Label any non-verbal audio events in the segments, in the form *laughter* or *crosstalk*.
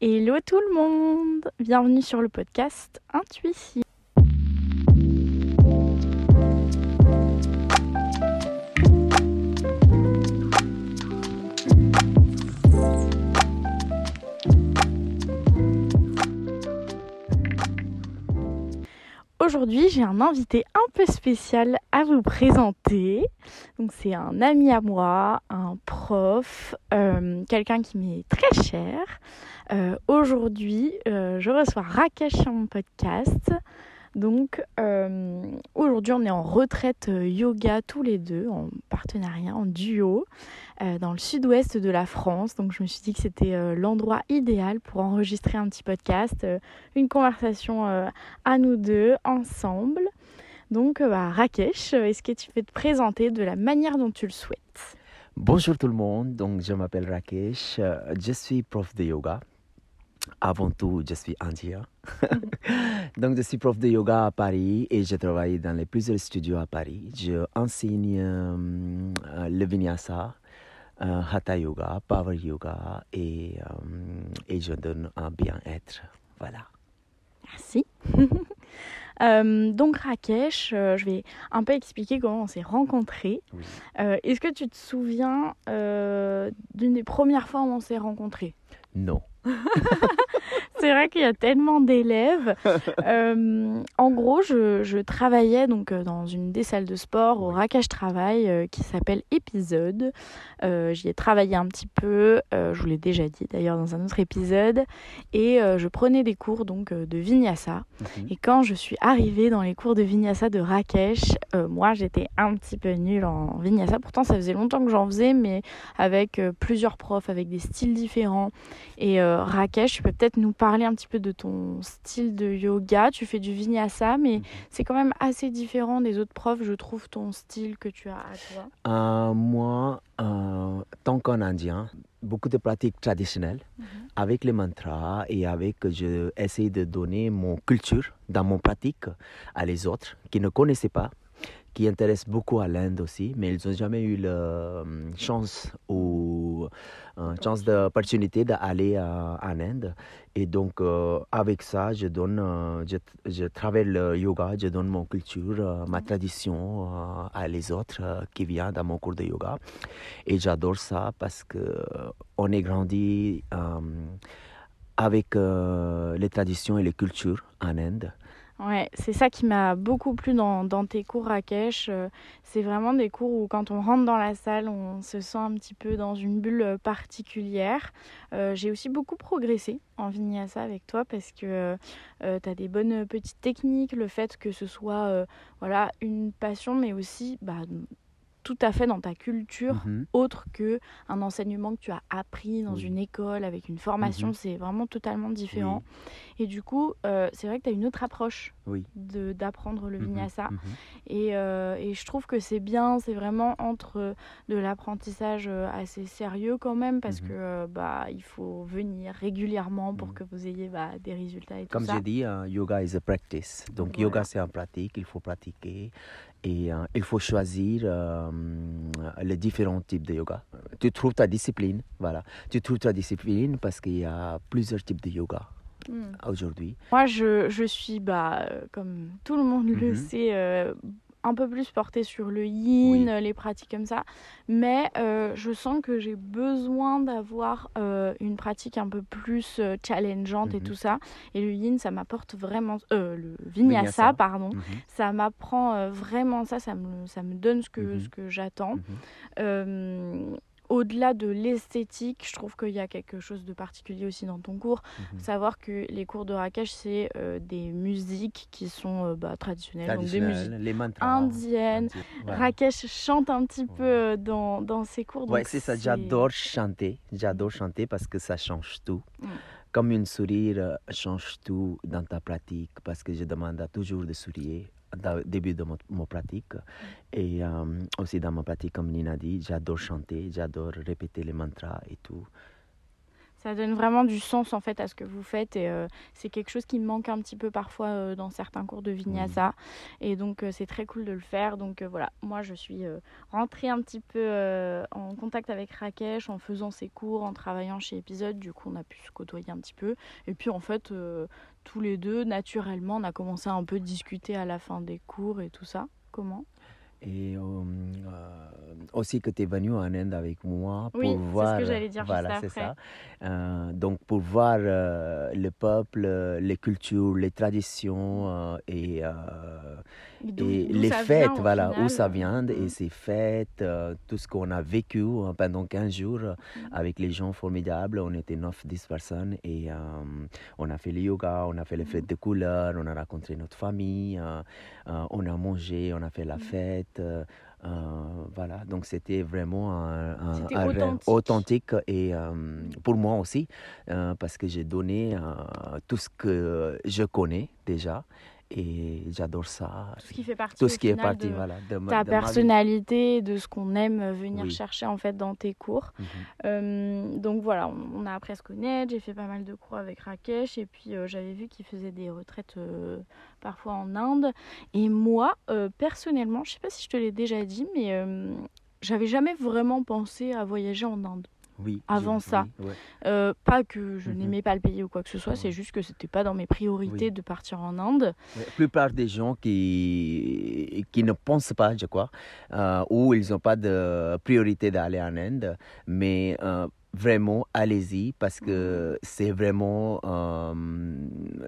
Hello tout le monde Bienvenue sur le podcast Intuition. Aujourd'hui, j'ai un invité un peu spécial à vous présenter. Donc, c'est un ami à moi, un prof, euh, quelqu'un qui m'est très cher. Euh, aujourd'hui, euh, je reçois Rakesh sur mon podcast. Donc euh, aujourd'hui on est en retraite yoga tous les deux, en partenariat, en duo, dans le sud-ouest de la France. Donc je me suis dit que c'était l'endroit idéal pour enregistrer un petit podcast, une conversation à nous deux, ensemble. Donc bah, Rakesh, est-ce que tu peux te présenter de la manière dont tu le souhaites? Bonjour tout le monde, donc je m'appelle Rakesh, je suis prof de yoga avant tout, je suis indien. *laughs* Donc, je suis prof de yoga à Paris et je travaille dans les plusieurs studios à Paris. Je enseigne euh, le vinyasa, euh, hatha yoga, power yoga et, euh, et je donne un bien-être. Voilà. Merci. *laughs* donc Rakesh, je vais un peu expliquer comment on s'est rencontrés. Est-ce que tu te souviens d'une des premières fois où on s'est rencontrés? Non. *laughs* c'est vrai qu'il y a tellement d'élèves. *laughs* Euh, en gros, je, travaillais donc euh, dans une des salles de sport au Racache Travail euh, qui s'appelle Épisode. J'y ai travaillé un petit peu, je vous l'ai déjà dit d'ailleurs dans un autre épisode, et je prenais des cours donc de Vinyasa. Mhm. Et quand je suis arrivée dans les cours de Vinyasa de Rakesh, moi j'étais un petit peu nulle en Vinyasa. Pourtant, ça faisait longtemps que j'en faisais, mais avec plusieurs profs, avec des styles différents. Et Rakesh, tu peux peut-être nous parler un petit peu de ton style de yoga. Tu fais du vinyasa, mais mhm. c'est quand même assez différent des autres profs, je trouve, ton style que tu as à toi. Euh, moi, euh, tant qu'en indien, beaucoup de pratiques traditionnelles mhm. avec les mantras et avec, je essaie de donner mon culture dans mon pratique à les autres qui ne connaissaient pas qui intéressent beaucoup à l'Inde aussi, mais ils n'ont jamais eu la euh, chance ou euh, chance d'opportunité d'aller en Inde. Et donc, euh, avec ça, je donne, je, je, travaille le yoga, je donne mon culture, ma tradition à les autres qui viennent dans mon cours de yoga. Et j'adore ça parce que on est grandi avec les traditions et les cultures en Inde. C'est ça qui m'a beaucoup plu dans, tes cours Rakesh. Euh, c'est vraiment des cours où quand on rentre dans la salle, on se sent un petit peu dans une bulle euh, particulière. Euh, j'ai aussi beaucoup progressé en vinyasa avec toi parce que tu as des bonnes petites techniques, le fait que ce soit voilà, une passion mais aussi bah, tout à fait dans ta culture mhm. autre que un enseignement que tu as appris dans une école avec une formation. Mhm. C'est vraiment totalement différent. Et du coup, euh, c'est vrai que tu as une autre approche oui. d'apprendre le mhm. vinyasa. Et, euh, et, je trouve que c'est bien, c'est vraiment entre de l'apprentissage euh, assez sérieux quand même, parce que bah, il faut venir régulièrement pour que vous ayez bah, des résultats et Comme j'ai dit, yoga is a practice. Donc yoga c'est en pratique, il faut pratiquer. Et euh, il faut choisir euh, les différents types de yoga. Tu trouves ta discipline, voilà. Tu trouves ta discipline parce qu'il y a plusieurs types de yoga. Hmm. aujourd'hui Moi, je, je, suis, bah, euh, comme tout le monde le mhm. sait, un peu plus portée sur le yin, les pratiques comme ça. Mais euh, je sens que j'ai besoin d'avoir euh, une pratique un peu plus euh, challengeante et mhm. tout ça. Et le yin, ça m'apporte vraiment. le vinyasa, pardon. Mhm. Ça m'apprend vraiment ça. Ça me, ça me donne ce que, mhm. ce que j'attends au-delà de l'esthétique, je trouve qu'il y a quelque chose de particulier aussi dans ton cours. Mhm. Savoir que les cours de Rakesh, c'est euh, des musiques qui sont euh, bah, traditionnelles, donc des musiques les indiennes. Rakesh chante un petit peu euh, dans, dans ses cours. Oui, c'est ça, j'adore chanter. J'adore chanter parce que ça change tout. Mm. Comme une sourire change tout dans ta pratique, parce que je demande toujours de sourire au début de mon, pratique. Et euh, aussi dans ma pratique, comme Nina dit, j'adore chanter, j'adore répéter les mantras et tout. Ça donne vraiment du sens en fait à ce que vous faites et euh, c'est quelque chose qui me manque un petit peu parfois euh, dans certains cours de vinyasa et donc euh, c'est très cool de le faire. Donc voilà, moi je suis rentrée un petit peu en contact avec Rakesh en faisant ses cours, en travaillant chez Épisode. Du coup, on a pu se côtoyer un petit peu et puis en fait tous les deux naturellement, on a commencé à un peu discuter à la fin des cours et tout ça. Comment? Et euh, aussi que tu es venu en Inde avec moi pour voir. C'est ce que j'allais dire voilà, c'est ça. Euh, donc pour voir euh, le peuple, les cultures, les traditions et, et les fêtes, voilà, où ça vient et mm. ces fêtes, tout ce qu'on a vécu hein, pendant 15 jours mm. avec les gens formidables. On était 9-10 personnes et on a fait le yoga, on a fait les fêtes de couleurs, on a rencontré notre famille, on a mangé, on a fait la fête. Euh, euh, voilà, donc c'était vraiment un, authentique. authentique. et euh, pour moi aussi, parce que j'ai donné tout ce que je connais déjà et j'adore ça. Tout ce qui fait partie, tout ce qui est de voilà, de ta personnalité, de ce qu'on aime venir chercher en fait dans tes cours. Mhm. Euh, donc voilà, on, a appris à se connaître. J'ai fait pas mal de cours avec Rakesh et puis euh, j'avais vu qu'il faisait des retraites euh, parfois en Inde. Et moi, personnellement, je sais pas si je te l'ai déjà dit, mais j'avais jamais vraiment pensé à voyager en Inde avant ça. Euh, pas que je mhm. n'aimais pas le pays ou quoi que ce soit, c'est juste que c'était pas dans mes priorités de partir en Inde. La plupart des gens qui, qui ne pensent pas, je crois, euh, ou ils n'ont pas de priorité d'aller en Inde, mais euh, vraiment allez-y parce que mhm. c'est vraiment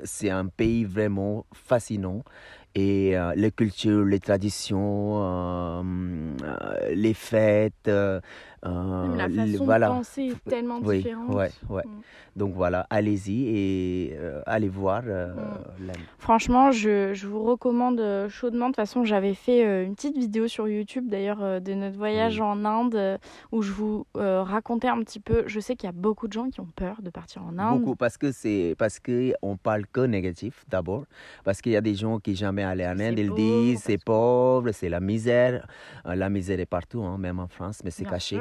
c'est un pays vraiment fascinant et les cultures, les traditions, les fêtes, euh, la façon voilà. de penser est tellement oui, différente. Ouais, ouais. Mm. Donc voilà, allez-y et euh, allez voir euh, mm. Franchement, je, je, vous recommande chaudement. De toute façon, j'avais fait une petite vidéo sur YouTube d'ailleurs de notre voyage en Inde où je vous racontais un petit peu. Je sais qu'il y a beaucoup de gens qui ont peur de partir en Inde. Beaucoup parce que c'est parce que on parle que négatif d'abord parce qu'il y a des gens qui jamais allé en Inde, ils disent c'est pauvre, c'est la misère. la misère est partout, hein, même en France, mais c'est caché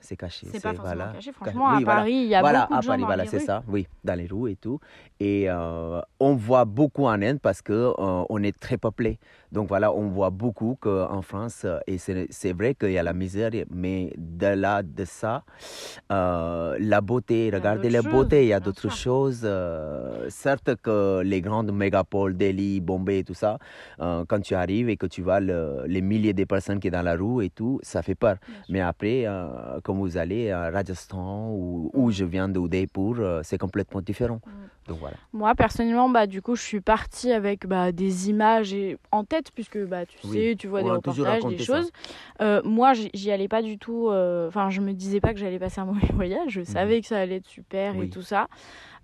c'est caché. C'est pas forcément voilà. caché. Franchement, à Paris, il y a voilà, beaucoup de gens Paris, dans voilà, c'est ça. Oui, dans les rues et tout. Et euh, on voit beaucoup en Inde parce que euh, on est très peuplé. Donc voilà, on voit beaucoup qu'en France, et c'est vrai qu'il y a la misère, mais de là, de ça, euh, la beauté, regardez la beauté, il y a d'autres choses. certes que les grandes mégapoles, Delhi, Bombay, tout ça, quand tu arrives et que tu vois les milliers de personnes qui sont dans la rue et tout, ça fait peur. Mais après, comme vous allez à Rajasthan ou où je viens d'Udaipur, euh, c'est complètement différent. Donc voilà. Moi personnellement, bah du coup, je suis partie avec bah, des images et, en tête puisque bah tu sais, tu vois des reportages, des choses. Euh, moi, j'y allais pas du tout. Euh, enfin, je me disais pas que j'allais passer un mauvais *laughs* voyage. Je mhm. savais que ça allait être super et tout ça.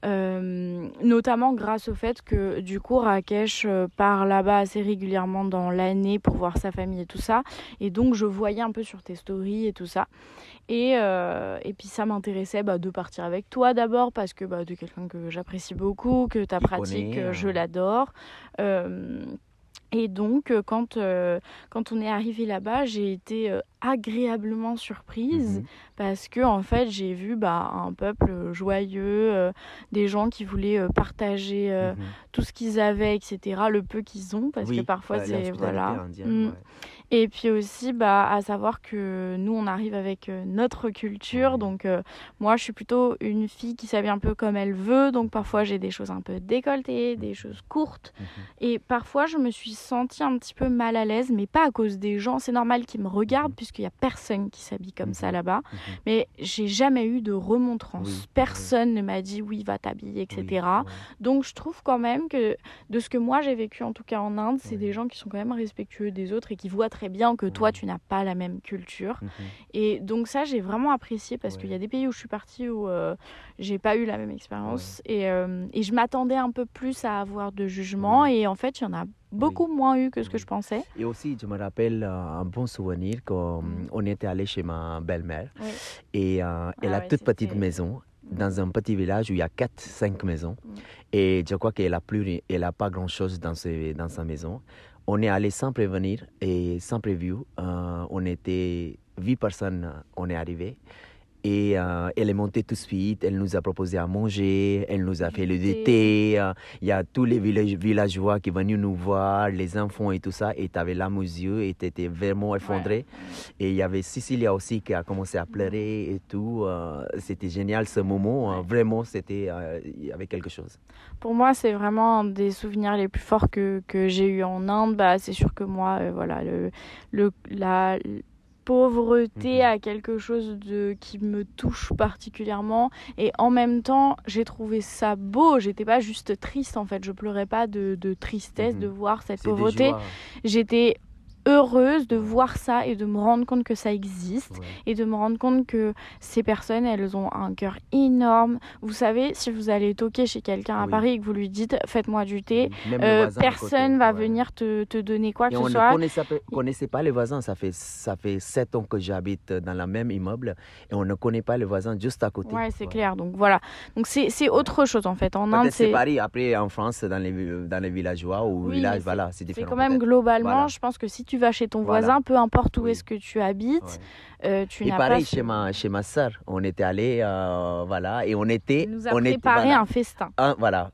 Euh, notamment grâce au fait que du coup Rakesh part là-bas assez régulièrement dans l'année pour voir sa famille et tout ça. Et donc je voyais un peu sur tes stories et tout ça. Et, et puis ça m'intéressait bah, de partir avec toi d'abord parce que bah, tu es quelqu'un que j'apprécie beaucoup, que ta pratique, je l'adore. Et donc, quand, quand on est arrivé là-bas, j'ai été agréablement surprise mhm. parce que en fait j'ai vu bah, un peuple joyeux, euh, des gens qui voulaient euh, partager euh, mhm. tout ce qu'ils avaient, etc. Le peu qu'ils ont parce que parfois c'est voilà. Et puis aussi bah, à savoir que nous on arrive avec notre culture. Donc moi je suis plutôt une fille qui s'habille un peu comme elle veut. Donc parfois j'ai des choses un peu décolletées, des choses courtes. Mhm. et parfois je me suis sentie un petit peu mal à l'aise mais pas à cause des gens, c'est normal qu'ils me regardent puisqu'il n'y a personne qui s'habille comme ça là-bas. Mhm. Mais j'ai jamais eu de remontrance. personne ne m'a dit oui, va t'habiller, etc. Donc je trouve quand même que de ce que moi j'ai vécu en tout cas en Inde, c'est des gens qui sont quand même respectueux des autres et qui voient très bien que toi tu n'as pas la même culture. Mhm. Et donc ça j'ai vraiment apprécié parce qu'il y a des pays où je suis partie où euh, j'ai pas eu la même expérience et, euh, et, je m'attendais un peu plus à avoir de jugement et en fait il y en a beaucoup moins eu que ce que je pensais. Et aussi, je me rappelle euh, un bon souvenir quand mm. on était allé chez ma belle-mère et euh, elle a ah toute petite maison dans un petit village où il y a 4-5 maisons. Mm. Et je crois qu'elle n'a plus, elle a pas grand-chose dans, dans sa maison. On est allé sans prévenir et sans prévu. Euh, on était 8 personnes, on est arrivé. Et euh, elle est montée tout de suite, elle nous a proposé à manger, elle nous a fait le thé. Euh, il y a tous les villageois qui sont venus nous voir, les enfants et tout ça. Et tu avais l'âme aux yeux et tu étais vraiment effondré. Et il y avait Cecilia aussi qui a commencé à pleurer et tout. Euh, c'était génial ce moment. Vraiment, c'était, il y avait quelque chose. Pour moi, c'est vraiment des souvenirs les plus forts que, que j'ai eu en Inde. Bah, c'est sûr que moi, voilà, le, le, la, pauvreté à quelque chose de qui me touche particulièrement. Et en même temps j'ai trouvé ça beau. J'étais pas juste triste en fait. Je pleurais pas de, tristesse mhm. de voir cette pauvreté. j'étais heureuse de voir ça et de me rendre compte que ça existe et de me rendre compte que ces personnes, elles ont un cœur énorme. Vous savez, si vous allez toquer chez quelqu'un à Paris et que vous lui dites faites-moi du thé, euh, personne va venir te, te, donner quoi que ce soit. On ne connaissait pas les voisins. Ça fait, ça fait sept ans que j'habite dans le même immeuble et on ne connaît pas les voisins juste à côté. Ouais, c'est clair. Donc voilà. Donc c'est autre chose en fait. En Inde, c'est Paris. Après, en France, dans les, dans les villageois ou villages, voilà, c'est différent. C'est quand même globalement, je pense que si tu tu vas chez ton voisin, peu importe où est-ce que tu habites, euh, tu et pareil chez ma chez ma sœur, on était allé euh, voilà et on était nous a on préparé un festin. voilà,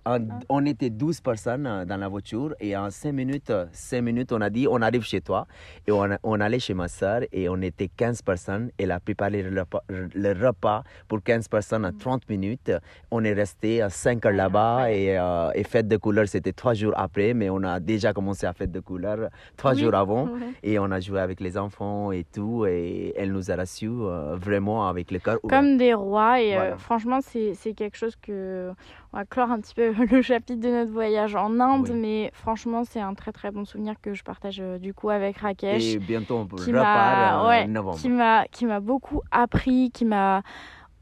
on était 12 personnes euh, dans la voiture et en 5 minutes 5 minutes on a dit on arrive chez toi et on, on allait chez ma sœur et on était 15 personnes. Elle a préparé le repas, le repas pour 15 personnes en 30 mm. minutes. On est resté 5 heures là-bas et, et fête de couleur c'était 3 jours après mais on a déjà commencé à fête de couleur 3 jours avant et on a joué avec les enfants et tout et elle nous a reçus euh, vraiment avec le cœur Comme des rois. Et euh, franchement, c'est quelque chose que. On va clore un petit peu *laughs* le chapitre de notre voyage en Inde, mais franchement, c'est un très très bon souvenir que je partage euh, du coup avec Rakesh. Et bientôt, on repart ouais, Qui m'a beaucoup appris, qui m'a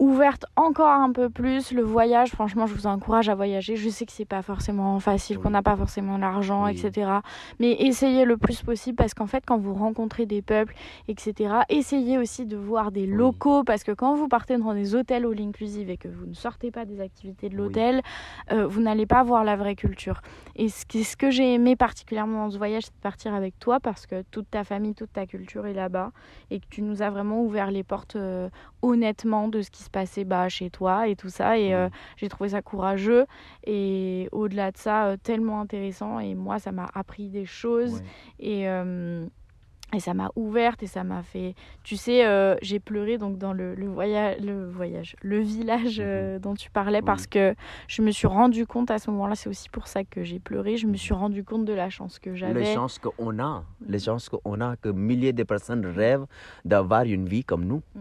ouverte encore un peu plus. Le voyage, franchement, je vous encourage à voyager. Je sais que c'est pas forcément facile, qu'on n'a pas forcément l'argent, etc. Mais essayez le plus possible parce qu'en fait, quand vous rencontrez des peuples, etc., essayez aussi de voir des locaux parce que quand vous partez dans des hôtels all inclusive et que vous ne sortez pas des activités de l'hôtel, euh, vous n'allez pas voir la vraie culture. Et ce que, ce que j'ai aimé particulièrement dans ce voyage, c'est de partir avec toi parce que toute ta famille, toute ta culture est là-bas et que tu nous as vraiment ouvert les portes euh, honnêtement de ce qui se passer bas chez toi et tout ça. Et euh, j'ai trouvé ça courageux et au-delà de ça, euh, tellement intéressant. Et moi, ça m'a appris des choses. Et. Euh, et ça m'a ouverte et ça m'a fait tu sais j'ai pleuré donc dans le, le, voyage le voyage le village mhm. dont tu parlais parce que je me suis rendu compte à ce moment-là c'est aussi pour ça que j'ai pleuré je me suis mhm. rendu compte de la chance que j'avais les chances qu'on a les chances qu'on a que milliers de personnes rêvent d'avoir une vie comme nous mm.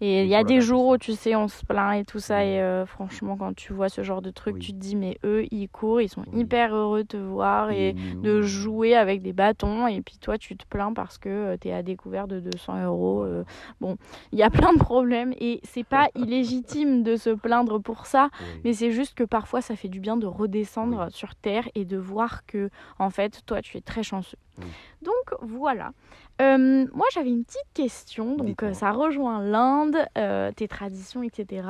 Et il y a des jours où tu sais, on se plaint et tout ça. Et euh, franchement, quand tu vois ce genre de truc, tu te dis, mais eux, ils courent, ils sont hyper heureux de te voir et de jouer avec des bâtons. Et puis toi, tu te plains parce que euh, tu es à découvert de 200 euros. Euh. bon, il y a *laughs* plein de problèmes et c'est pas *laughs* illégitime de se plaindre pour ça. Mais c'est juste que parfois, ça fait du bien de redescendre sur terre et de voir que, en fait, toi, tu es très chanceux. Donc voilà. Euh, moi, j'avais une petite question. Donc, euh, ça rejoint l'Inde, euh, tes traditions, etc.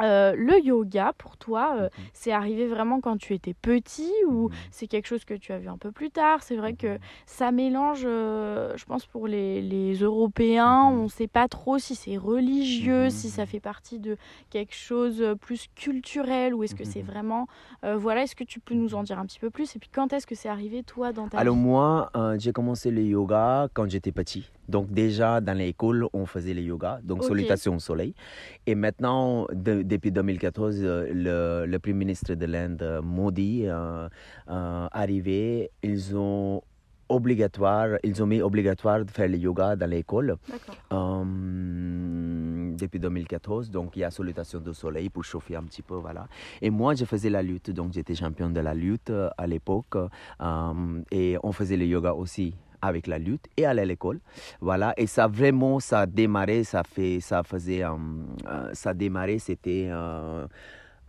Euh, le yoga, pour toi, euh, mhm. c'est arrivé vraiment quand tu étais petit ou mhm. c'est quelque chose que tu as vu un peu plus tard? C'est vrai que mhm. ça mélange, euh, je pense, pour les, les Européens, on ne sait pas trop si c'est religieux, si ça fait partie de quelque chose plus culturel ou est-ce que c'est vraiment... voilà, est-ce que tu peux nous en dire un petit peu plus? Et puis quand est-ce que c'est arrivé, toi, dans ta Alors moi, j'ai commencé le yoga quand j'étais petit. Donc déjà, dans l'école, on faisait le yoga, donc salutation au soleil. Et maintenant, depuis 2014, euh, le, Premier ministre de l'Inde, Modi, euh, euh, arrivé, ils ont obligatoire, ils ont mis obligatoire de faire le yoga dans l'école euh, depuis 2014. Donc il y a salutation du soleil pour chauffer un petit peu, voilà. Et moi, je faisais la lutte, donc j'étais champion de la lutte à l'époque, et on faisait le yoga aussi avec la lutte et aller à l'école. Voilà, et ça vraiment, ça a démarré, ça, fait, ça faisait, euh, euh, ça a démarré, c'était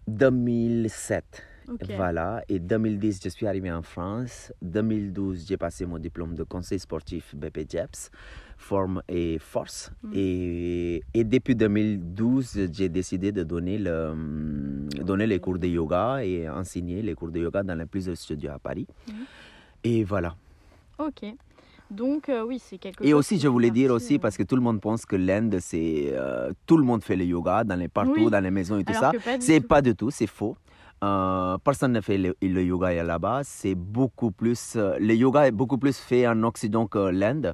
2007. Euh, voilà, et 2010, je suis arrivé en France. 2012, j'ai passé mon diplôme de conseil sportif BPJEPS, forme et force. Mm. Et, et, depuis 2012, j'ai décidé de donner, le, donner les cours de yoga et enseigner les cours de yoga dans les plusieurs studios à Paris. Mm. Et voilà. Ok. Donc oui, c'est quelque chose. Et aussi, je voulais dire aussi, parce que tout le monde pense que l'Inde, c'est tout le monde fait le yoga dans les partout, dans les maisons et tout ça. C'est pas du tout, c'est faux. personne ne fait le, yoga là-bas. C'est beaucoup plus. le yoga est beaucoup plus fait en Occident que l'Inde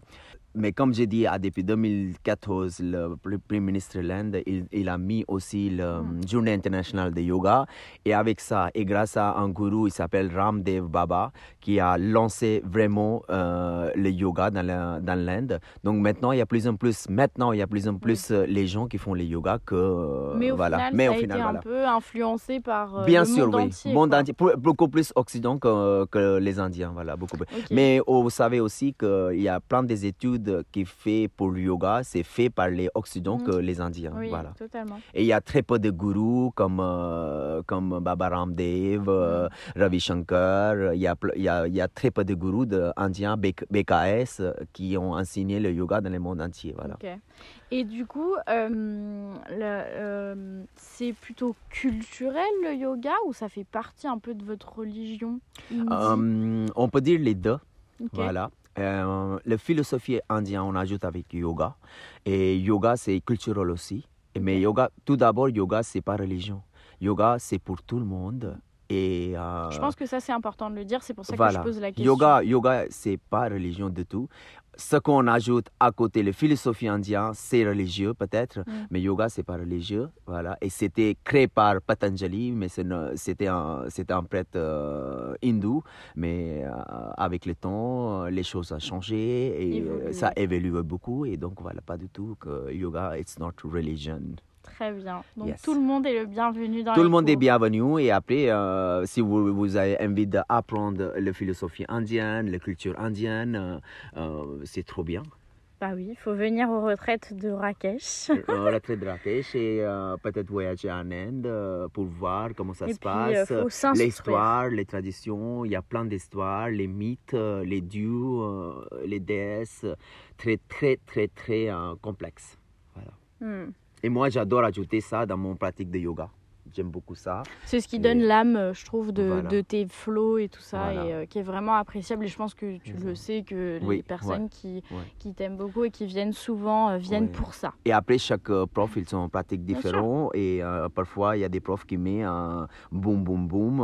mais comme j'ai dit, depuis 2014, le, Premier ministre de l'Inde, il, a mis aussi la mm. Journée internationale de yoga. Et avec ça, et grâce à un gourou, il s'appelle Ramdev Baba, qui a lancé vraiment euh, le yoga dans l'Inde. Donc maintenant, il y a plus en plus, maintenant, il y a plus en plus euh, les gens qui font le yoga que. Euh, mais au final, mais ça a été un peu influencé par Bien le sûr, monde oui. entier. Monde entier, beaucoup plus occident que, que, les Indiens, voilà, beaucoup plus. Mais vous savez aussi qu'il y a plein des études qui est fait pour le yoga, c'est fait par les Occidentaux mm. que les Indiens. Oui, voilà. totalement. Et il y a très peu de gourous comme, euh, comme Baba Ramdev, euh, mm. Ravi Shankar. Il y, a, il, y a, y a très peu de gourous de indiens, BKS, qui ont enseigné le yoga dans le monde entier. Voilà. Et du coup, euh, c'est plutôt culturel le yoga ou ça fait partie un peu de votre religion? On peut dire les deux. Voilà. Euh, la philosophie indienne, on ajoute avec yoga. Et yoga, c'est culturel aussi. Mais yoga, tout d'abord, yoga, c'est pas religion. Yoga, c'est pour tout le monde. Et, euh, je pense que ça, c'est important de le dire. C'est pour ça que je pose la question. Yoga, yoga c'est pas religion du tout ce qu'on ajoute à côté, la philosophie indienne, c'est religieux peut-être, mm. mais yoga, c'est pas religieux. Voilà. Et c'était créé par Patanjali, mais c'était un, un prêtre euh, hindou. Mais euh, avec le temps, les choses ont changé et euh, ça a évolué beaucoup. Et donc, voilà, pas du tout que yoga, it's not religion. Très bien. Donc tout le monde est le bienvenu dans Tout le monde est bienvenu et après, euh, si vous, vous avez envie d'apprendre la philosophie indienne, la culture indienne, euh, euh, c'est trop bien. Bah oui, il faut venir aux retraites de Rakesh. aux retraites de Rakesh et peut-être voyager en Inde pour voir comment ça se passe. L'histoire, les traditions, il y a plein d'histoires, les mythes, les dieux, les déesses, très très très très complexes. Voilà. Hmm. Et moi, j'adore ajouter ça dans mon pratique de yoga. J'aime beaucoup ça. C'est ce qui donne l'âme, euh, je trouve, de, de, tes flots et tout ça, et euh, qui est vraiment appréciable. Et je pense que tu le sais, que les personnes qui, qui t'aiment beaucoup et qui viennent souvent euh, viennent pour ça. Et après, chaque prof, ils sont en pratique différents. Et parfois, il y a des profs qui mettent un boum, boum, boum,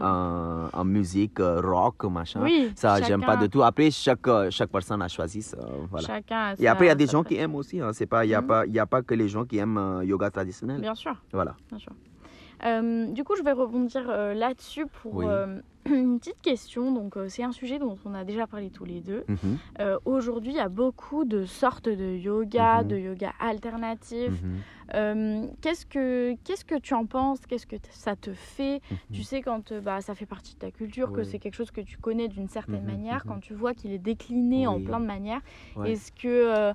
en musique rock, machin. Oui, ça, j'aime pas du tout. Après, chaque, chaque personne a choisi ça. Voilà. Chacun et après, il y a des gens qui aiment aussi. Hein. pas Il n'y a, mhm. a pas que les gens qui aiment yoga traditionnel. Bien sûr. Voilà. Euh, du coup, je vais rebondir euh, là-dessus pour euh, *clears throat* une petite question. Donc, c'est un sujet dont on a déjà parlé tous les deux. Mhm. Aujourd'hui, il y a beaucoup de sortes de yoga, mhm. de yoga alternatif. Mhm. qu'est-ce que qu'est-ce que tu en penses? Qu'est-ce que ça te fait? Tu sais quand bah, ça fait partie de ta culture, que c'est quelque chose que tu connais d'une certaine manière. Quand tu vois qu'il est décliné en plein de manières, est-ce que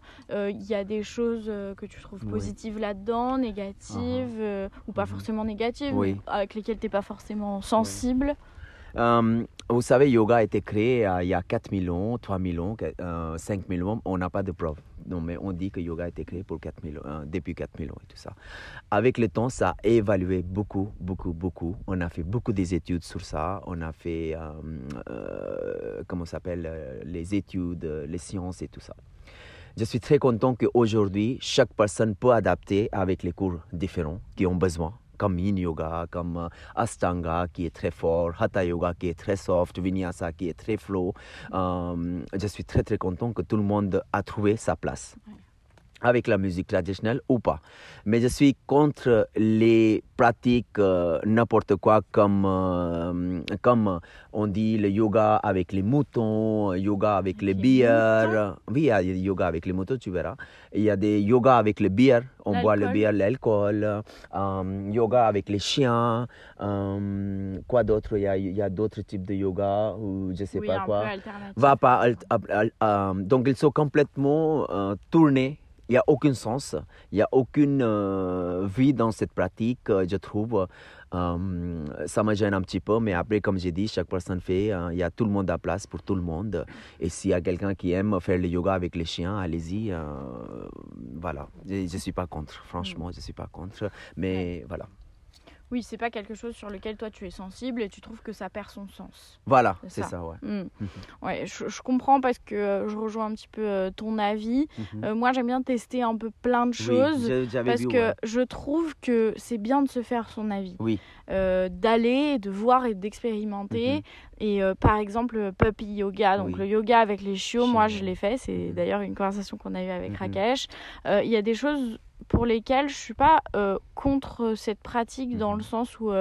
il y a des choses que tu trouves positives là-dedans, négatives uh-huh. ou pas forcément négatives, avec lesquelles tu n'es pas forcément sensible? Euh, vous savez, yoga a été créé euh, il y a 4 millions, 3 millions, 5 millions. On n'a pas de preuves. Non, mais on dit que yoga a été créé pour 4 millions, euh, depuis 4 millions et tout ça. Avec le temps, ça a évalué beaucoup, beaucoup, beaucoup. On a fait beaucoup d'études sur ça. On a fait, comment s'appelle, les études, les sciences et tout ça. Je suis très content qu'aujourd'hui, chaque personne peut adapter avec les cours différents qui ont besoin comme Yin Yoga, comme euh, Astanga qui est très fort, Hatha Yoga qui est très soft, Vinyasa qui est très flow. Euh, je suis très très content que tout le monde a trouvé sa place avec la musique traditionnelle ou pas. Mais je suis contre les pratiques euh, n'importe quoi comme, euh, comme on dit le yoga avec les moutons, yoga avec les bières. Oui, il y a yoga avec les moutons, tu verras. Il y a des yoga avec les bières, on boit le bière, l'alcool. Euh, yoga avec les chiens. quoi d'autre? Il y a, y a d'autres types de yoga ou je sais pas quoi. Va pas. donc ils sont complètement tournés il n'y a aucun sens, il n'y a aucune euh, vie dans cette pratique, euh, je trouve. Euh, ça me gêne un petit peu, mais après, comme j'ai dit, chaque personne fait, il y a tout le monde à place pour tout le monde. Et s'il y a quelqu'un qui aime faire le yoga avec les chiens, allez-y. voilà, je ne suis pas contre, franchement, je ne suis pas contre, mais voilà. Oui, c'est pas quelque chose sur lequel toi tu es sensible et tu trouves que ça perd son sens. Voilà, C'est ça. ça, ouais. Mm. *laughs* Ouais, je, je comprends parce que euh, je rejoins un petit peu euh, ton avis. Mhm. Euh, moi, j'aime bien tester un peu plein de choses. Parce vu, que ouais. je trouve que c'est bien de se faire son avis, Oui. Euh, d'aller, de voir et d'expérimenter. Mhm. Et euh, par exemple, le puppy yoga, donc Oui. le yoga avec les chiots, moi je l'ai fait. C'est Mhm. d'ailleurs une conversation qu'on a eue avec. Rakesh. Il y a des choses pour lesquelles je suis pas euh, contre cette pratique dans Mhm. le sens où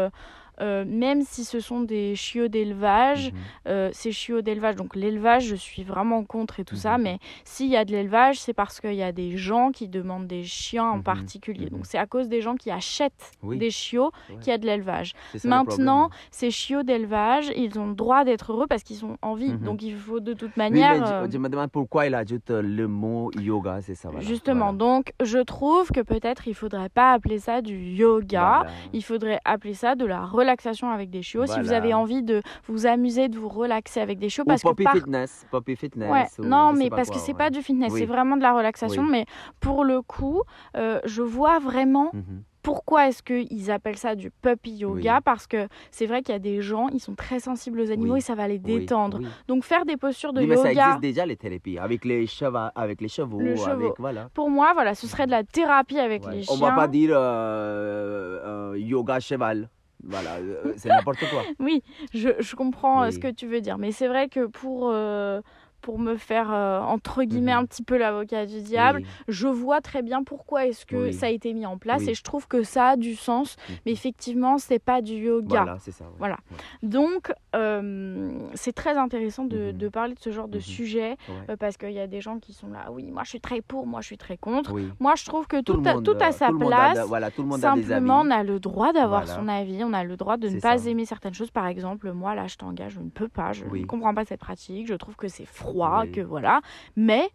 euh, euh, même si ce sont des chiots d'élevage, Mhm. euh, ces chiots d'élevage, donc l'élevage, je suis vraiment contre et tout ça, Mhm. mais s'il y a de l'élevage, c'est parce qu'il y a des gens qui demandent des chiens en Mhm. particulier. Donc c'est à cause des gens qui achètent Oui. des chiots Ouais. qu'il y a de l'élevage. Maintenant, ces chiots d'élevage, ils ont le droit d'être heureux parce qu'ils ont envie. Mhm. Donc il faut de toute Oui, manière... mais je- euh, je, me demande pourquoi il ajoute le mot yoga, c'est ça. Voilà. Justement, Voilà. donc je trouve que peut-être il faudrait pas appeler ça du yoga, Voilà. il faudrait appeler ça de la relaxation avec des chiots. Si vous avez envie de vous amuser, de vous relaxer avec des chiots, Ou parce que Poppy par- Fitness. Poppy Fitness. Ouais, ou non, mais parce quoi, que c'est ouais. pas du fitness, Oui. c'est vraiment de la relaxation. Oui. Mais pour le coup, euh, je vois vraiment Mhm. pourquoi est-ce qu'ils appellent ça du puppy yoga. Oui. Parce que c'est vrai qu'il y a des gens, ils sont très sensibles aux animaux Oui. et ça va les détendre. oui. Donc faire des postures de Oui, mais ça yoga, existe déjà les thérapies avec les chevaux, avec les chevaux, Le chevaux. avec voilà. pour moi, voilà, ce serait de la thérapie avec Ouais. les On chiens. va pas dire euh, euh, yoga cheval. Voilà, euh, c'est n'importe quoi. *laughs* Oui, je, je comprends euh, Oui. ce que tu veux dire. Mais c'est vrai que pour, euh, pour me faire, euh, entre guillemets, Mhm. un petit peu l'avocat du diable, Oui. je vois très bien pourquoi est-ce que Oui. ça a été mis en place Oui. et je trouve que ça a du sens. Mhm. Mais effectivement, c'est pas du yoga. Voilà, c'est ça. ouais. Voilà. Ouais. Donc, euh, c'est très intéressant de, Mhm. de parler de ce genre de sujet Ouais. euh, parce qu'il y a des gens qui sont là, oui, moi je suis très pour, moi je suis très contre. Moi, je trouve que tout, le a, monde, tout a euh, sa tout a place. de- voilà, tout le monde a des Simplement, avis. on a le droit d'avoir Voilà. son avis, on a le droit de ne pas ça. aimer certaines choses. Par exemple, moi, là, je t'engage, je ne peux pas, je ne comprends pas cette pratique, je trouve que c'est froid, Oui. que voilà. Mais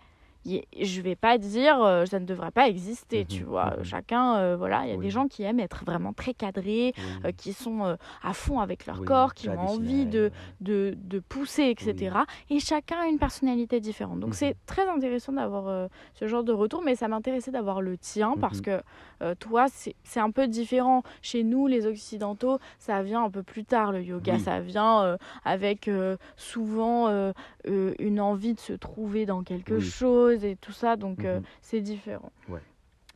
je vais pas dire euh, ça ne devrait pas exister, tu Mhm, vois. mhm. Chacun, euh, voilà, il y a Oui. des gens qui aiment être vraiment très cadrés, Oui. euh, qui sont euh, à fond avec leur Oui, corps, qui ont envie de, de, de pousser, etc. Et chacun a une personnalité différente. Donc Mhm. c'est très intéressant d'avoir ce genre de retour, mais ça m'intéressait d'avoir le tien parce Mhm. que toi, c'est un peu différent. Chez nous, les Occidentaux, ça vient un peu plus tard, le yoga. Ça vient avec souvent une envie de se trouver dans quelque chose et tout ça, donc euh, Mhm. c'est différent. Ouais.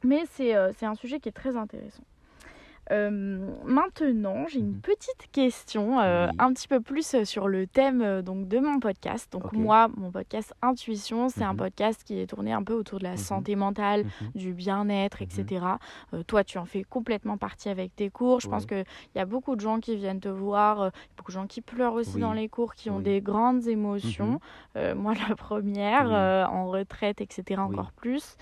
Mais c'est euh, c'est un sujet qui est très intéressant. Euh, maintenant, j'ai une Mhm. petite question, euh, Oui. un petit peu plus euh, sur le thème euh, donc de mon podcast. Donc moi, mon podcast Intuition, c'est un Mhm. podcast qui est tourné un peu autour de la Mhm. santé mentale, du bien-être, etc. Toi, tu en fais complètement partie avec tes cours. Je pense qu'il y a beaucoup de gens qui viennent te voir, beaucoup de gens qui pleurent aussi Oui. dans les cours, qui ont des grandes émotions. Moi, *laughs* la première, en retraite, etc., encore plus.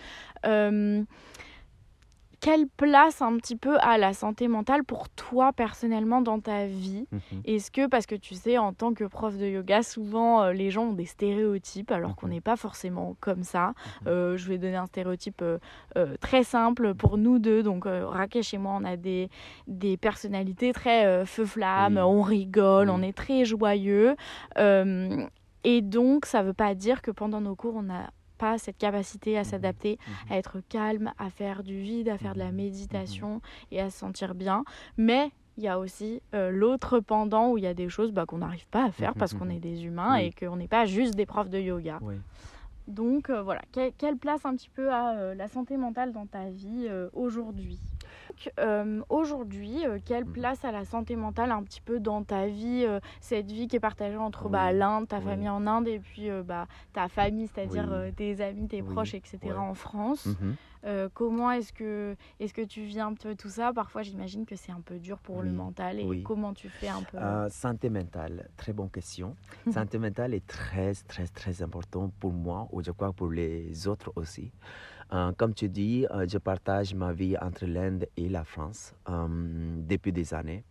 Quelle place un petit peu a la santé mentale pour toi personnellement dans ta vie? Mhm. Est-ce que, parce que tu sais, en tant que prof de yoga, souvent euh, les gens ont des stéréotypes alors qu'on Mhm. n'est pas forcément comme ça? Mhm. Euh, je vais donner un stéréotype euh, très simple pour nous deux. Donc, Rakesh et moi, on a des, des personnalités très feu-flamme, Oui. on rigole, on est très joyeux. Et donc, ça ne veut pas dire que pendant nos cours, on n'a pas cette capacité à Mhm. s'adapter, Mhm. à être calme, à faire du vide, à faire de la Mhm. méditation et à se sentir bien. Mais il y a aussi euh, l'autre pendant où il y a des choses bah, qu'on n'arrive pas à faire parce qu'on est des *laughs* humains Oui. et qu'on n'est pas juste des profs de yoga. Oui. Donc euh, voilà, Que- quelle place un petit peu a euh, la santé mentale dans ta vie aujourd'hui? Donc, euh, Aujourd'hui, euh, quelle Mhm. place a la santé mentale un petit peu dans ta vie euh, Cette vie qui est partagée entre Oui, bah, l'Inde, ta oui. famille en Inde et puis bah, ta famille, c'est-à-dire Oui. tes amis, tes proches, etc. en France? Mhm. Euh, comment est-ce que, est que tu vis un peu tout ça? Parfois, j'imagine que c'est un peu dur pour le mental. Et oui. comment tu fais un peu? Euh, santé mentale, très bonne question. *laughs* santé mentale est très, très, très important pour moi, ou je crois pour les autres aussi. Euh, comme tu dis, euh, je partage ma vie entre l'Inde et la France depuis des années.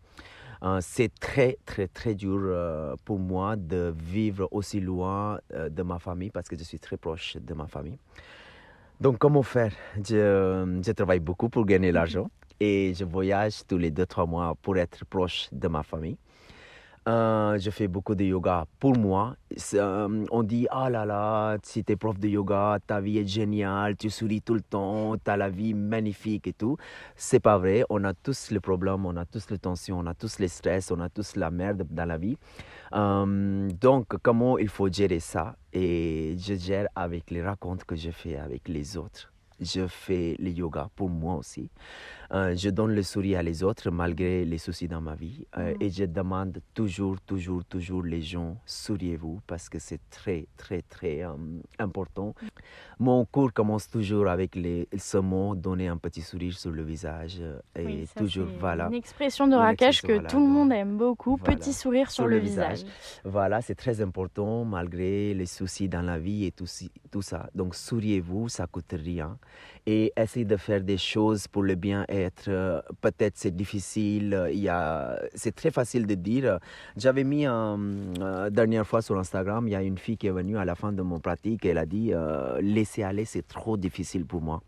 Euh, c'est très, très, très dur euh, pour moi de vivre aussi loin euh, de ma famille parce que je suis très proche de ma famille. Donc, comment faire? Je, je travaille beaucoup pour gagner l'argent et je voyage tous les deux, trois mois pour être proche de ma famille. Euh, je fais beaucoup de yoga pour moi. Euh, on dit Ah là là, si tu es prof de yoga, ta vie est géniale, tu souris tout le temps, tu as la vie magnifique et tout. C'est pas vrai. On a tous les problèmes, on a tous les tensions, on a tous les stress, on a tous la merde dans la vie. Euh, donc, comment il faut gérer ça? Et je gère avec les racontes que je fais avec les autres. Je fais le yoga pour moi aussi. Euh, je donne le sourire à les autres malgré les soucis dans ma vie. Euh, mm. Et je demande toujours, toujours, toujours les gens, souriez-vous parce que c'est très, très, très euh, important. Mon cours commence toujours avec les, ce mot, donner un petit sourire sur le visage. et toujours, voilà. Une expression de Rakesh que tout le monde aime beaucoup, petit sourire sur, le, visage. Voilà, c'est très important malgré les soucis dans la vie et tout, tout ça. Donc, souriez-vous, ça coûte rien et essayer de faire des choses pour le bien-être. Euh, peut-être c'est difficile, euh, il y a, c'est très facile de dire. J'avais mis un, euh, dernière fois sur Instagram, il y a une fille qui est venue à la fin de mon pratique elle a dit laisser aller, c'est trop difficile pour moi.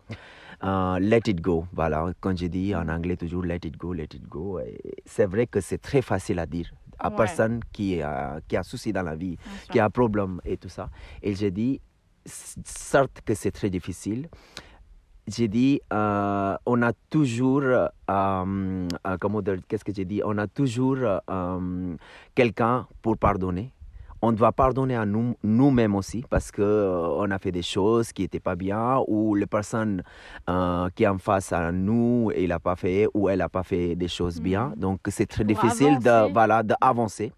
let it go, voilà. Quand je dis en anglais toujours let it go, let it go, c'est vrai que c'est très facile à dire à personne qui a, qui a souci dans la vie, qui a un problème et tout ça. Et j'ai dit, certes que c'est très difficile, j'ai dit, euh, on a toujours, euh, euh, comment dire, qu'est-ce que j'ai dit? On a toujours quelqu'un pour pardonner. On doit pardonner à nous, nous-mêmes aussi parce qu'on a fait des choses qui n'étaient pas bien ou la personne qui est en face à nous, il n'a pas fait ou elle n'a pas fait des choses bien. Mm. Donc c'est très difficile de, voilà, d'avancer.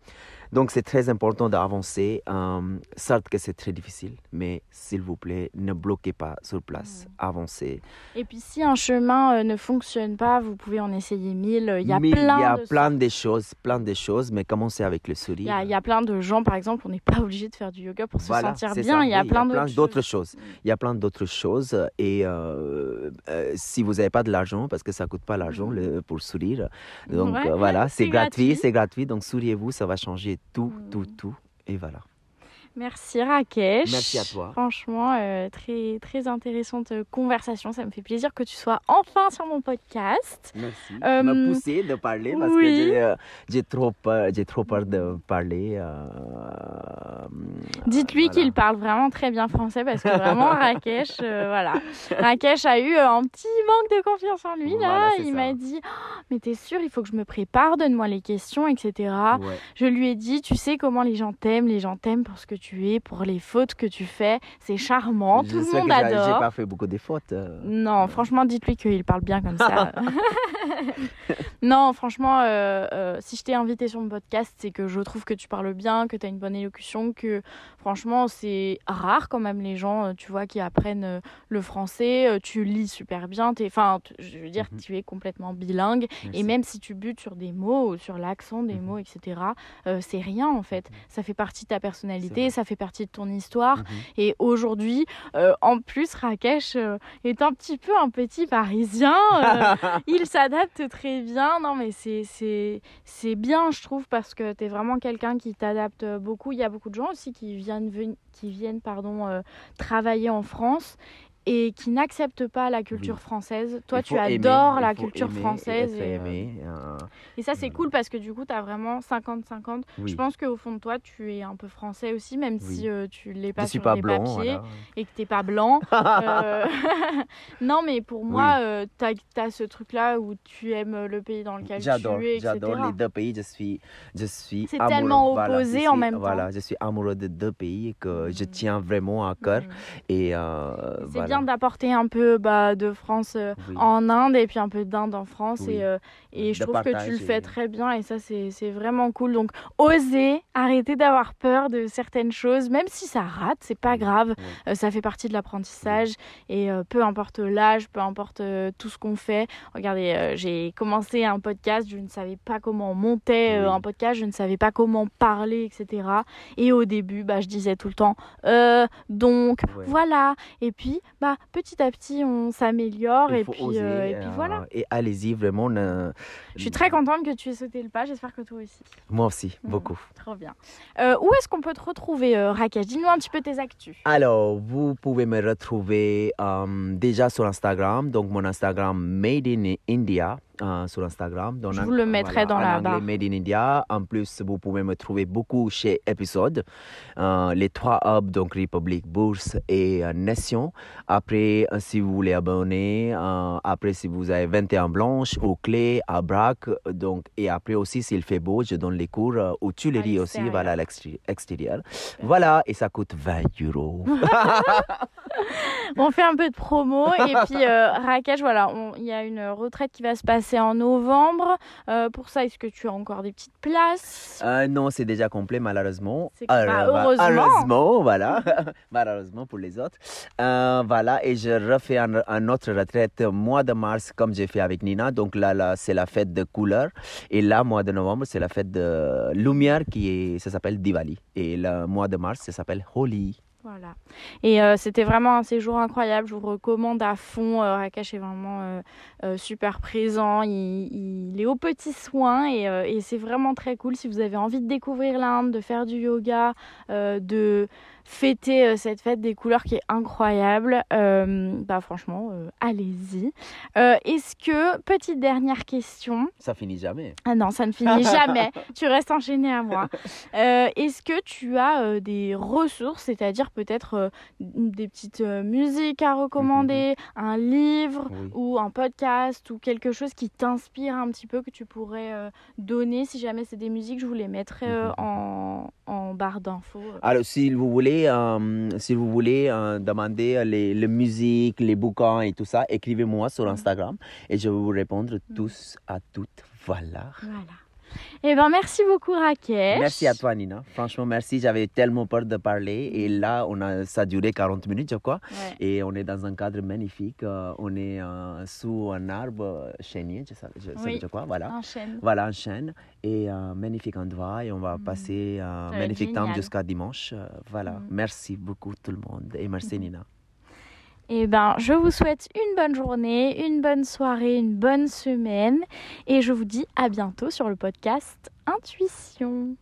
Donc c'est très important d'avancer. Euh, certes que c'est très difficile, mais s'il vous plaît, ne bloquez pas sur place. Mm. Avancez. Et puis si un chemin euh, ne fonctionne pas, vous pouvez en essayer mille. Il y a plein, il y a de... plein de choses, plein de choses, mais commencez avec le sourire. Il y, a, plein de gens, par exemple, on n'est pas obligé de faire du yoga pour se sentir bien. Il y a plein, d'autres choses. Il y a plein d'autres choses. Et euh, si vous n'avez pas de l'argent, parce que ça coûte pas l'argent mm. pour sourire, donc voilà, *laughs* c'est gratuit, c'est gratuit. Donc souriez-vous, ça va changer tout, tout, mm. tout. Et voilà. Merci Rakesh. Merci à toi. Franchement, euh, très, très intéressante euh, conversation. Ça me fait plaisir que tu sois enfin sur mon podcast. Merci. Euh, me pousser de parler parce que euh, j'ai trop, peur, trop peur de parler. Dites-lui qu'il parle vraiment très bien français parce que vraiment *laughs* Rakesh, voilà. Rakesh a eu un petit manque de confiance en lui là. il m'a dit oh, Mais t'es sûr, il faut que je me prépare, donne-moi les questions, etc. Je lui ai dit Tu sais comment les gens t'aiment Les gens t'aiment parce que tu es, pour les fautes que tu fais. C'est charmant, tout le monde adore. J'ai pas fait beaucoup de fautes. Euh. Non, franchement, dites-lui qu'il parle bien comme ça. *laughs* non, franchement, euh, euh, si je t'ai invité sur mon podcast, c'est que je trouve que tu parles bien, que tu as une bonne élocution, que franchement, c'est rare quand même les gens, tu vois, qui apprennent le français. Tu lis super bien. Enfin, je veux dire, mhm. tu es complètement bilingue. Et même si tu butes sur des mots, sur l'accent des mhm. mots, etc., c'est rien en fait. Mhm. Ça fait partie de ta personnalité ça fait partie de ton histoire. Mhm. Et aujourd'hui, euh, en plus, Rakesh euh, est un petit peu un petit parisien. Euh, *laughs* il s'adapte très bien. Non, mais c'est bien, je trouve, parce que tu es vraiment quelqu'un qui t'adapte beaucoup. Il y a beaucoup de gens aussi qui viennent, qui viennent pardon, travailler en France et qui n'acceptent pas la culture française. Toi, tu adores la culture française. Et, euh, euh, et, ça, c'est cool parce que du coup, tu as vraiment 50-50. Je pense qu'au fond de toi, tu es un peu français aussi, même si euh, tu l'es pas sur les papiers et que tu n'es pas blanc. *laughs* *laughs* non, mais pour moi, tu as, ce truc-là où tu aimes le pays dans lequel tu es, J'adore les deux pays. Je suis, je suis C'est tellement opposé en même temps. Voilà, je suis amoureux des deux pays que je mm. tiens vraiment à cœur. Mm. Et voilà d'apporter un peu bah, de France euh, en Inde et puis un peu d'Inde en France. Et, euh, et je trouve que tu le fais très bien et ça, c'est vraiment cool. Donc, oser, arrêter d'avoir peur de certaines choses, même si ça rate, c'est pas grave. Euh, ça fait partie de l'apprentissage et peu importe l'âge, peu importe tout ce qu'on fait. Regardez, j'ai commencé un podcast, je ne savais pas comment monter un podcast, je ne savais pas comment parler, etc. Et au début, bah, je disais tout le temps, donc, voilà. Et puis, bah, petit à petit, on s'améliore et puis, euh, et puis voilà. Et allez-y, vraiment. Je suis très contente que tu aies sauté le pas. J'espère que toi aussi. Moi aussi, mmh, beaucoup. trop bien. Euh, où est-ce qu'on peut te retrouver, euh, Rakesh? Dis-nous un petit peu tes actus. Alors, vous pouvez me retrouver déjà sur Instagram. Donc, mon Instagram, Made in India. Euh, sur Instagram. Je vous le mettrai dans la barre. Made in India. En plus, vous pouvez me trouver beaucoup chez Épisode. Euh, les trois hubs, donc République, Bourse et Nation. Après, si vous voulez abonner, après, si vous avez 21 blanches, aux clés, à Braque, donc, et après aussi, s'il fait beau, je donne les cours aux Tuileries aussi, voilà, à l'extérieur. Voilà, et ça coûte 20 euros. *laughs* on fait un peu de promo et puis euh, Rakesh, voilà, il y a une retraite qui va se passer en novembre. Euh, pour ça, est-ce que tu as encore des petites places? Euh, Non, c'est déjà complet malheureusement. Bah, heureusement. Heureusement, voilà. *laughs* malheureusement pour les autres. voilà, et je refais un, autre retraite mois de mars comme j'ai fait avec Nina. Donc là, là c'est la fête de couleurs. Et là, mois de novembre, c'est la fête de lumière qui est, ça s'appelle Diwali. Et le mois de mars, ça s'appelle Holi. Voilà. Et euh, c'était vraiment un séjour incroyable. Je vous recommande à fond. Euh, Rakash est vraiment euh, super présent. Il, est aux petits soins et, et c'est vraiment très cool. Si vous avez envie de découvrir l'Inde, de faire du yoga, de fêter euh, cette fête des couleurs qui est incroyable. Euh, bah franchement, euh, allez-y. Est-ce que, petite dernière question. Ça finit jamais. Ah non, ça ne finit *laughs* jamais. tu restes enchaîné à moi. Est-ce que tu as des ressources, c'est-à-dire peut-être des petites musiques à recommander, mhm. un livre ou un podcast ou quelque chose qui t'inspire un petit peu que tu pourrais donner? Si jamais c'est des musiques, je vous les mettrai mhm. en, en barre d'infos. Alors, si vous voulez euh, si vous voulez euh, demander les, les, musiques, les bouquins et tout ça, écrivez-moi sur mm. Instagram et je vais vous répondre mm. tous à toutes. Voilà. Voilà. Eh ben, merci beaucoup, Rakesh. Merci à toi, Nina. Franchement, merci. J'avais tellement peur de parler. Et là, on a, ça a duré 40 minutes, je crois. Et on est dans un cadre magnifique. Euh, on est euh, sous un arbre chênier, je, je, je, crois. Voilà. Un chêne. Voilà, un chêne. Et euh, magnifique endroit. Et on va mm. passer un magnifique temps jusqu'à dimanche. voilà. Mm. Merci beaucoup, tout le monde. Et merci, *laughs* Nina. Eh ben, je vous souhaite une bonne journée, une bonne soirée, une bonne semaine et je vous dis à bientôt sur le podcast Intuition.